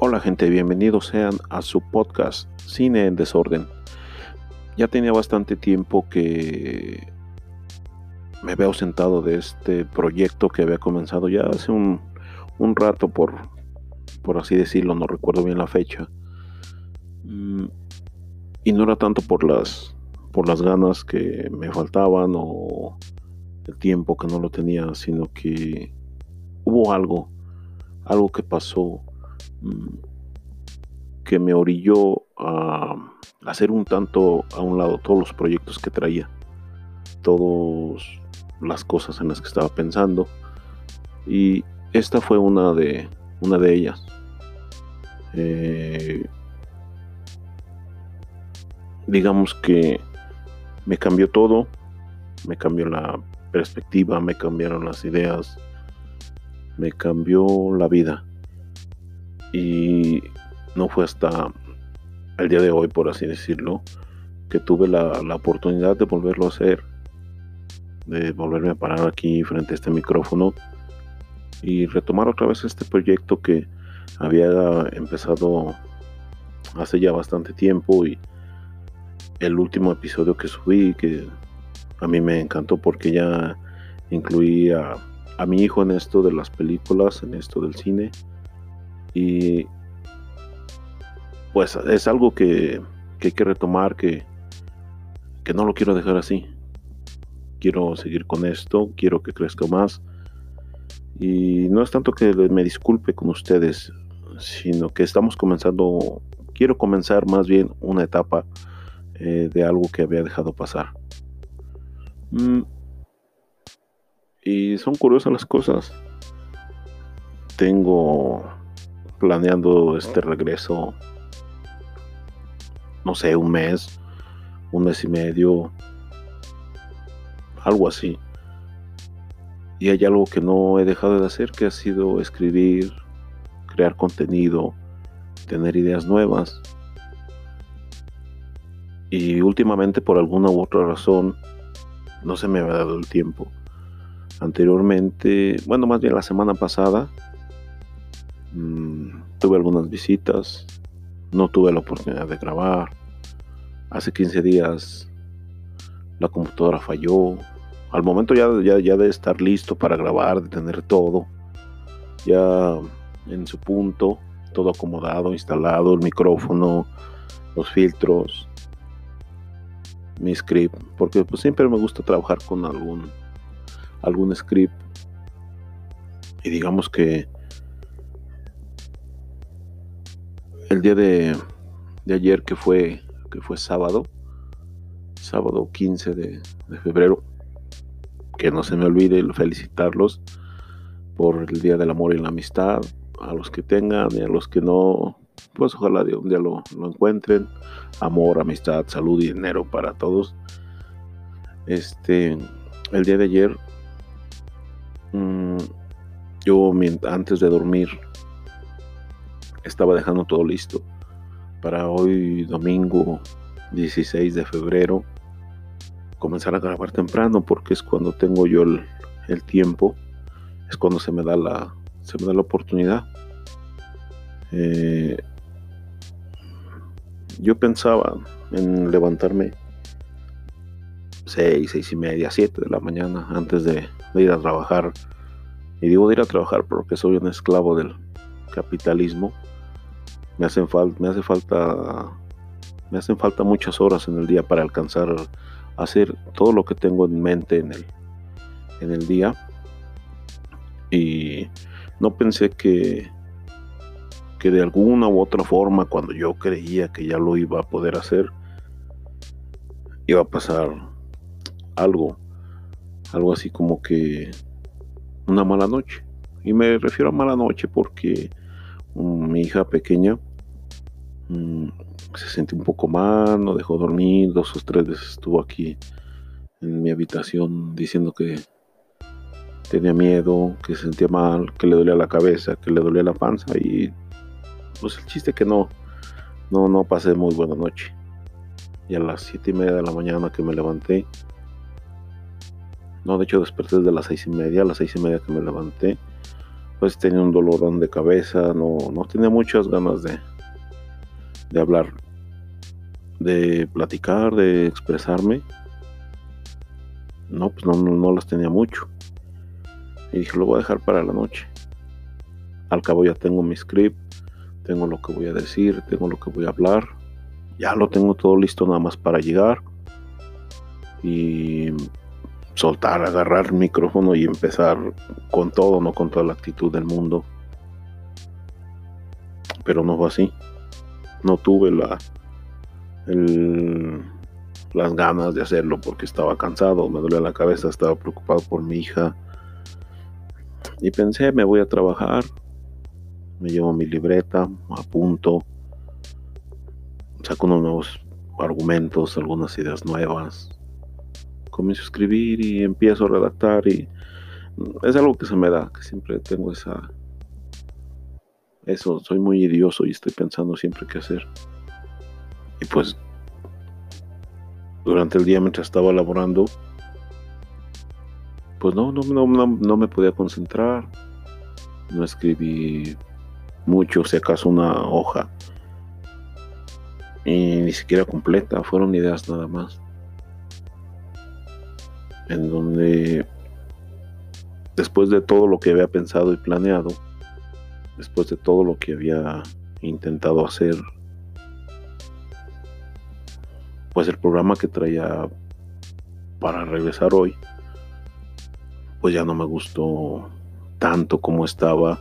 Hola gente, bienvenidos sean a su podcast Cine en Desorden. Ya tenía bastante tiempo que me había ausentado de este proyecto que había comenzado ya hace un, rato por, por así decirlo, no recuerdo bien la fecha. Mm, y no era tanto por las, por las ganas que me faltaban o el tiempo que no lo tenía, sino que hubo algo, algo que pasó que me orilló a hacer un tanto a un lado todos los proyectos que traía, todas las cosas en las que estaba pensando y esta fue una de una de ellas. Eh, digamos que me cambió todo, me cambió la perspectiva, me cambiaron las ideas, me cambió la vida. Y no fue hasta el día de hoy, por así decirlo, que tuve la, oportunidad de volverlo a hacer, de volverme a parar aquí frente a este micrófono y retomar otra vez este proyecto que había empezado hace ya bastante tiempo y el último episodio que subí que a mí me encantó porque ya incluía a mi hijo en esto de las películas, en esto del cine y pues es algo que, hay que retomar, que, que no lo quiero dejar así. Quiero seguir con esto, quiero que crezca más. Y no es tanto que me disculpe con ustedes, sino que estamos comenzando, quiero comenzar más bien una etapa eh, de algo que había dejado pasar. Mm. Y son curiosas las cosas. Tengo planeando este regreso, no sé, un mes, un mes y medio, algo así. Y hay algo que no he dejado de hacer, que ha sido escribir, crear contenido, tener ideas nuevas. Y últimamente por alguna u otra razón no se me había dado el tiempo. Anteriormente, bueno, más bien la semana pasada, Mm, tuve algunas visitas, no tuve la oportunidad de grabar. Hace 15 días la computadora falló. Al momento ya, ya, de estar listo para grabar, de tener todo, ya en su punto, todo acomodado, instalado, el micrófono, los filtros, mi script, porque pues siempre me gusta trabajar con algún algún script y digamos que el día de, ayer que fue, que fue sábado, sábado 15 de, febrero, que no se me olvide felicitarlos por el Día del Amor y la Amistad, a los que tengan y a los que no, pues ojalá de un día lo, encuentren. Amor, amistad, salud y dinero para todos. Este, el día de ayer, mm, yo antes de dormir, estaba dejando todo listo para hoy domingo 16 de febrero comenzar a grabar temprano porque es cuando tengo yo el, tiempo es cuando se me da la se me da la oportunidad eh, yo pensaba en levantarme 6, 6 y media, 7 de la mañana antes de, de ir a trabajar. Y digo de ir a trabajar porque soy un esclavo del capitalismo me hacen falta, me hace falta, me hacen falta muchas horas en el día para alcanzar a hacer todo lo que tengo en mente en el, en el día. Y no pensé que, que de alguna u otra forma, cuando yo creía que ya lo iba a poder hacer, iba a pasar algo, algo así como que una mala noche. Y me refiero a mala noche porque mi hija pequeña Mm, se sintió un poco mal, no dejó dormir, dos o tres veces estuvo aquí en mi habitación diciendo que tenía miedo, que se sentía mal, que le dolía la cabeza, que le dolía la panza y pues el chiste que no, no, no pasé muy buena noche. Y a las siete y media de la mañana que me levanté, no, de hecho desperté desde las seis y media, a las seis y media que me levanté, pues tenía un dolorón de cabeza, no, no tenía muchas ganas de, de hablar, de platicar, de expresarme. No, pues no, no, las tenía mucho. Y dije, lo voy a dejar para la noche. Al cabo ya tengo mi script, tengo lo que voy a decir, tengo lo que voy a hablar. Ya lo tengo todo listo nada más para llegar. Y soltar, agarrar el micrófono y empezar con todo, no con toda la actitud del mundo. Pero no fue así. No tuve la las ganas de hacerlo porque estaba cansado, me dolía la cabeza, estaba preocupado por mi hija. Y pensé, me voy a trabajar, me llevo mi libreta, apunto, saco unos nuevos argumentos, algunas ideas nuevas, comienzo a escribir y empiezo a redactar y es algo que se me da, que siempre tengo esa... Eso, soy muy idioso y estoy pensando siempre qué hacer. Y pues durante el día mientras estaba laborando, pues no, no, no, no, me podía concentrar. No escribí mucho, si acaso una hoja. Y ni siquiera completa, fueron ideas nada más en donde después de todo lo que había pensado y planeado, después de todo lo que había intentado hacer, pues el programa que traía para regresar hoy, pues ya no me gustó tanto como estaba.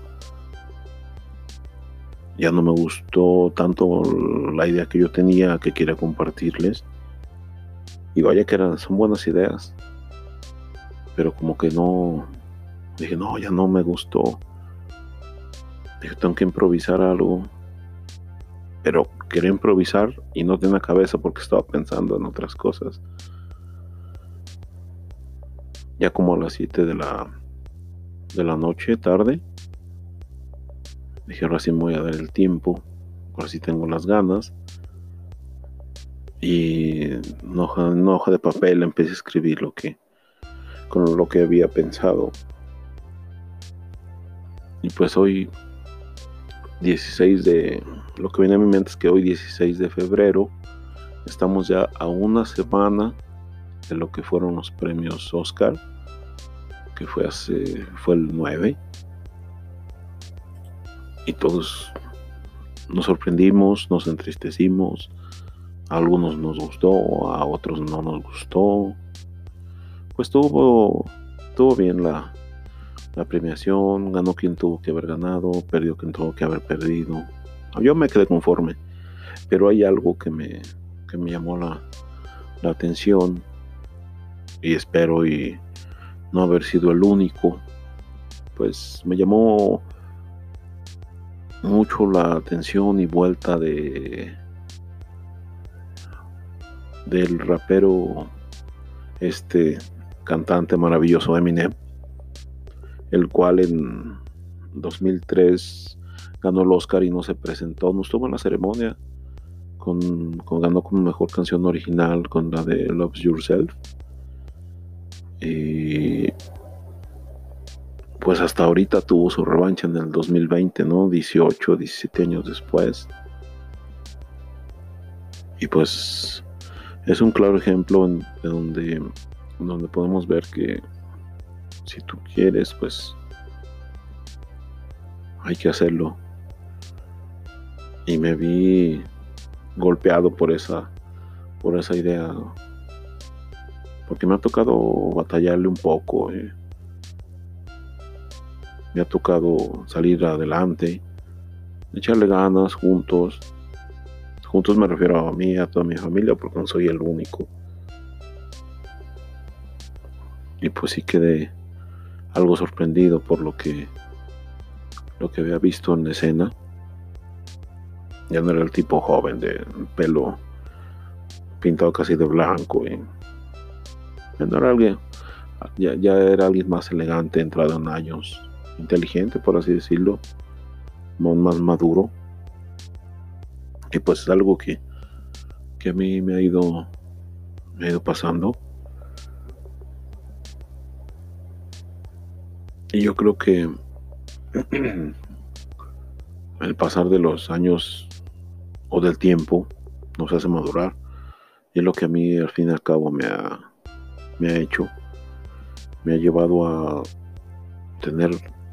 Ya no me gustó tanto la idea que yo tenía que quería compartirles. Y vaya que eran, son buenas ideas pero como que no, dije, no, ya no me gustó. Dije, tengo que improvisar algo. Pero quería improvisar y no tenía cabeza porque estaba pensando en otras cosas. Ya como a las 7 de la, de la noche, tarde, dije, ahora sí me voy a dar el tiempo. Ahora sí tengo las ganas. Y en hoja, hoja de papel empecé a escribir lo que, con lo que había pensado. Y pues hoy 16 de... Lo que viene a mi mente es que hoy 16 de febrero estamos ya a una semana de lo que fueron los premios Oscar, que fue hace... fue el 9. Y todos nos sorprendimos, nos entristecimos, a algunos nos gustó, a otros no nos gustó pues tuvo, tuvo bien la, la premiación, ganó quien tuvo que haber ganado, perdió quien tuvo que haber perdido. Yo me quedé conforme, pero hay algo que me, que me llamó la, la atención y espero y no haber sido el único. Pues me llamó mucho la atención y vuelta de del rapero este cantante maravilloso Eminem, el cual en 2003 ganó el Oscar y no se presentó, no estuvo en la ceremonia, con, ganó como mejor canción original con la de Loves Yourself. Y pues hasta ahorita tuvo su revancha en el 2020, ¿no? 18, 17 años después. Y pues es un claro ejemplo donde donde podemos ver que si tú quieres, pues hay que hacerlo. Y me vi golpeado por esa por esa idea. Porque me ha tocado batallarle un poco. Eh. Me ha tocado salir adelante, echarle ganas juntos. Juntos me refiero a mí, a toda mi familia, porque no soy el único. y pues sí quedé algo sorprendido por lo que lo que había visto en escena. Ya no era el tipo joven de pelo pintado casi de blanco y no era alguien ya, ya era alguien más elegante entrado en años inteligente por así decirlo más maduro. Y pues es algo que que a mí me ha ido me ha ido pasando Y yo creo que el pasar de los años o del tiempo nos hace madurar. Y es lo que a mí al fin y al cabo me ha, me ha hecho. Me ha llevado a tener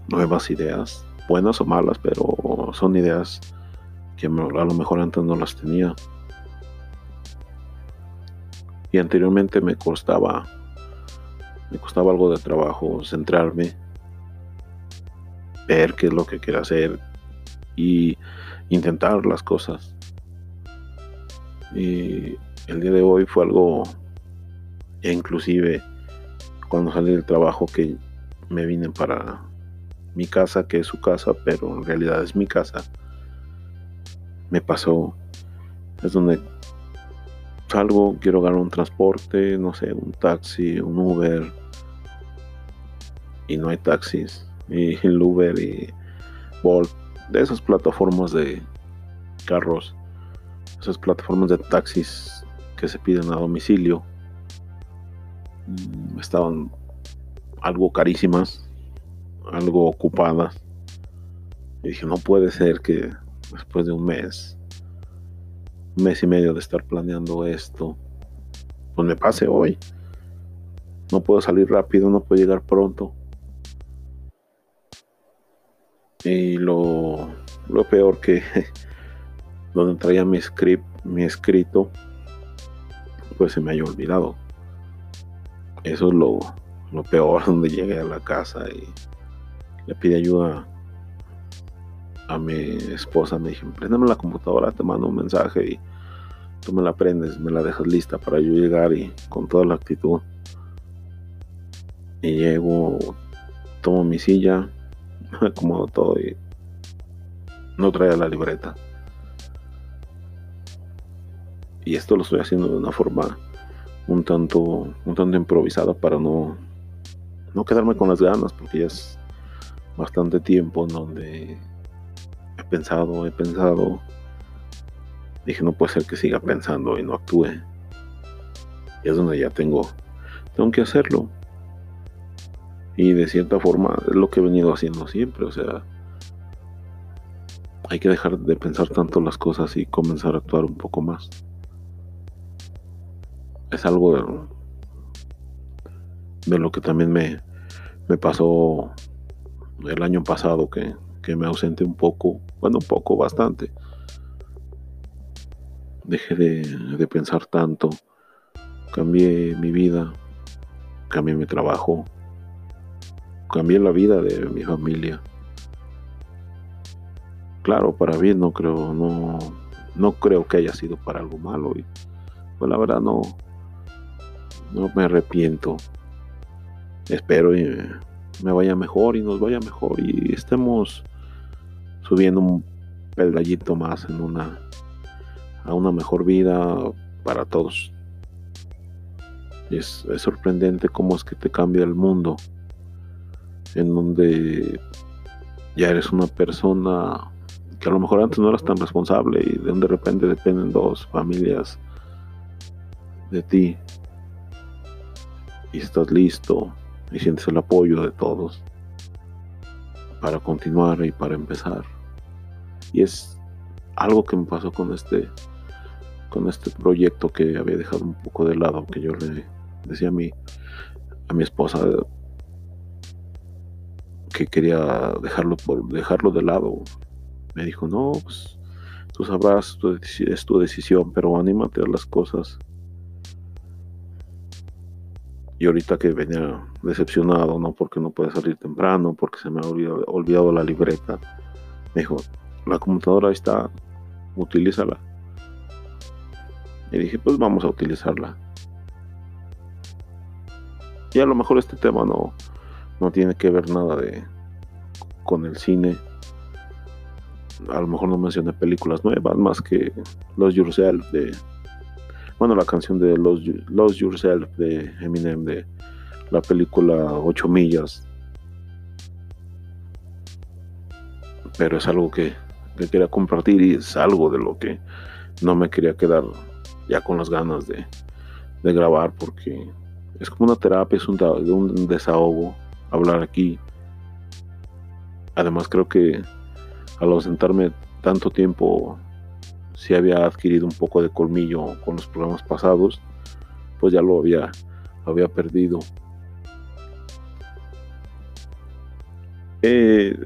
nuevas ideas, buenas o malas, pero son ideas que a lo mejor antes no las tenía. Y anteriormente me costaba, me costaba algo de trabajo centrarme, ver qué es lo que quiero hacer y intentar las cosas. Y el día de hoy fue algo, inclusive cuando salí del trabajo que me vine para mi casa, que es su casa, pero en realidad es mi casa. Me pasó, es donde salgo, quiero ganar un transporte, no sé, un taxi, un Uber, y no hay taxis, y el Uber y Bolt, de esas plataformas de carros, esas plataformas de taxis que se piden a domicilio, mm, estaban algo carísimas, algo ocupadas. Y dije, no puede ser que después de un mes, un mes y medio de estar planeando esto, pues me pase hoy. No puedo salir rápido, no puedo llegar pronto. Y lo, lo peor que donde traía mi script, mi escrito, pues se me haya olvidado. Eso es lo, lo peor donde llegué a la casa y le pide ayuda a mi esposa. Me dije, préndeme la computadora, te mando un mensaje y tú me la prendes, me la dejas lista para yo llegar y con toda la actitud. Y llego, tomo mi silla, acomodo todo y no traía la libreta. Y esto lo estoy haciendo de una forma un tanto, un tanto improvisada para no no quedarme con las ganas, porque ya es bastante tiempo en donde he pensado, he pensado. Dije, no puede ser que siga pensando y no actúe. Y es donde ya tengo, tengo que hacerlo. Y de cierta forma es lo que he venido haciendo siempre, o sea, hay que dejar de pensar tanto las cosas y comenzar a actuar un poco más. Es algo de lo que también me, me pasó el año pasado que, me ausenté un poco, bueno, un poco, bastante. Dejé de, de pensar tanto, cambié mi vida, cambié mi trabajo, cambié la vida de mi familia. Claro, para bien no creo, no, no creo que haya sido para algo malo. Y pues la verdad no, no me arrepiento espero y me vaya mejor y nos vaya mejor y estemos subiendo un peldañito más en una a una mejor vida para todos. Es sorprendente cómo es que te cambia el mundo en donde ya eres una persona que a lo mejor antes no eras tan responsable y de, de repente dependen dos familias de ti y estás listo y sientes el apoyo de todos para continuar y para empezar. Y es algo que me pasó con este con este proyecto que había dejado un poco de lado, que yo le decía a mi a mi esposa que quería dejarlo por dejarlo de lado. Me dijo, "No, pues tú sabrás, es tu decisión, pero anímate a las cosas." Y ahorita que venía decepcionado, ¿no? Porque no puede salir temprano, porque se me ha olvidado, la libreta. Me dijo, la computadora está, utilízala. Y dije, pues vamos a utilizarla. Y a lo mejor este tema no, no tiene que ver nada de con el cine. A lo mejor no mencioné películas nuevas, más que Los Yourself de bueno, la canción de Lost, Yourself de Eminem de la película 8 millas. Pero es algo que, quería compartir y es algo de lo que no me quería quedar ya con las ganas de, grabar porque es como una terapia, es un desahogo hablar aquí. Además creo que al ausentarme tanto tiempo, si había adquirido un poco de colmillo con los programas pasados, pues ya lo había, había perdido. Eh,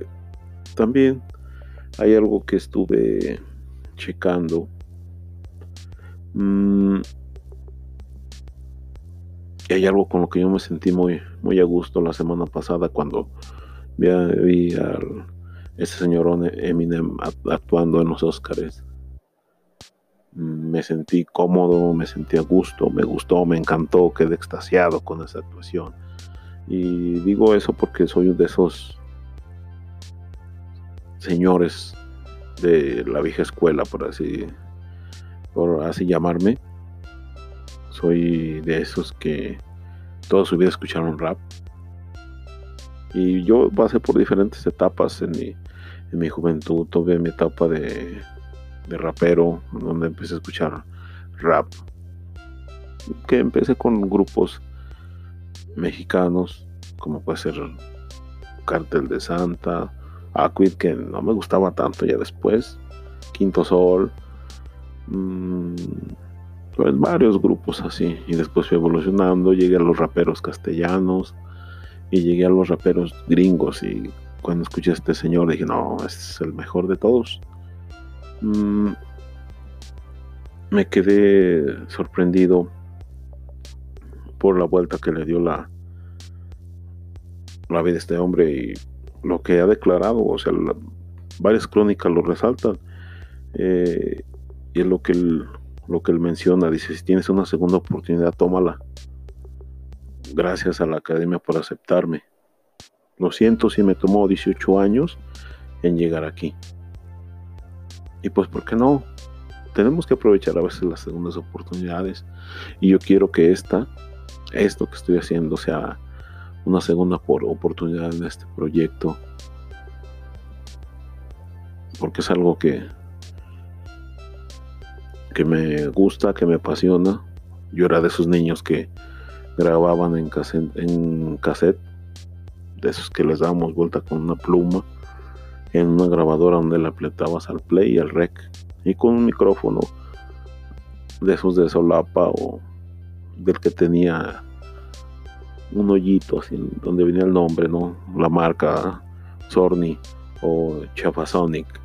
también hay algo que estuve checando. Mm, y hay algo con lo que yo me sentí muy, muy a gusto la semana pasada cuando vi, a ese señor Eminem actuando en los Oscars. Me sentí cómodo, me sentí a gusto, me gustó, me encantó, quedé extasiado con esa actuación. Y digo eso porque soy de esos señores de la vieja escuela, por así, por así llamarme. Soy de esos que toda su vida escucharon rap. Y yo pasé por diferentes etapas en mi, en mi juventud. Tuve mi etapa de, de rapero, donde empecé a escuchar rap. Que empecé con grupos mexicanos, como puede ser Cartel de Santa, Aquid, que no me gustaba tanto ya después, Quinto Sol, mmm, pues varios grupos así, y después fui evolucionando, llegué a los raperos castellanos y llegué a los raperos gringos y cuando escuché a este señor dije, no, es el mejor de todos. Mm, me quedé sorprendido por la vuelta que le dio la, la vida de este hombre y lo que ha declarado, o sea, varias crónicas lo resaltan. Eh, y es lo que, él, lo que él menciona, dice, si tienes una segunda oportunidad, tómala. Gracias a la academia por aceptarme. Lo siento si me tomó 18 años en llegar aquí. Y pues, ¿por qué no? Tenemos que aprovechar a veces las segundas oportunidades. Y yo quiero que esta, esto que estoy haciendo, sea una segunda por oportunidad en este proyecto. Porque es algo que, que me gusta, que me apasiona. Yo era de esos niños que grababan en cassette, de esos que les dábamos vuelta con una pluma en una grabadora donde le apretabas al play y al rec y con un micrófono de esos de solapa o del que tenía un hoyito así donde venía el nombre, ¿no? La marca Sony o Chafasonic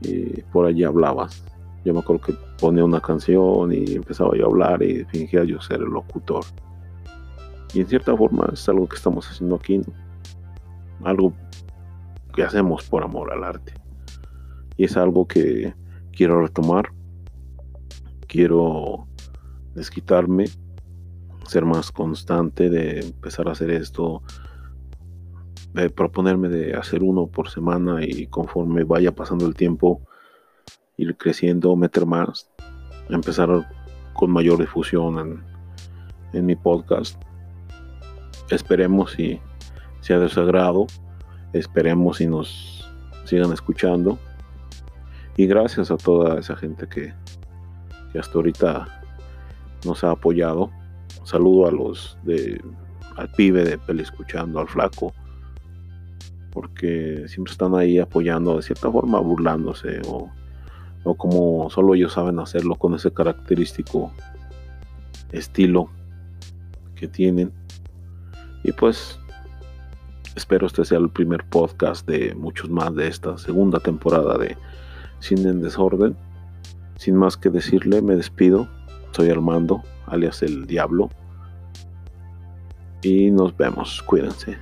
y por allí hablabas. Yo me acuerdo que ponía una canción y empezaba yo a hablar y fingía yo ser el locutor. Y en cierta forma es algo que estamos haciendo aquí, algo que hacemos por amor al arte. Y es algo que quiero retomar, quiero desquitarme ser más constante, de empezar a hacer esto, de proponerme de hacer uno por semana y conforme vaya pasando el tiempo, ir creciendo, meter más, empezar con mayor difusión en, en mi podcast. Esperemos si sea de su agrado, esperemos si nos sigan escuchando. Y gracias a toda esa gente que, hasta ahorita nos ha apoyado saludo a los de al pibe de Peli escuchando, al flaco, porque siempre están ahí apoyando, de cierta forma burlándose, o, o como solo ellos saben hacerlo con ese característico estilo que tienen. Y pues espero este sea el primer podcast de muchos más de esta segunda temporada de Cine en Desorden. Sin más que decirle, me despido. Soy Armando alias el Diablo. Y nos vemos, cuídense.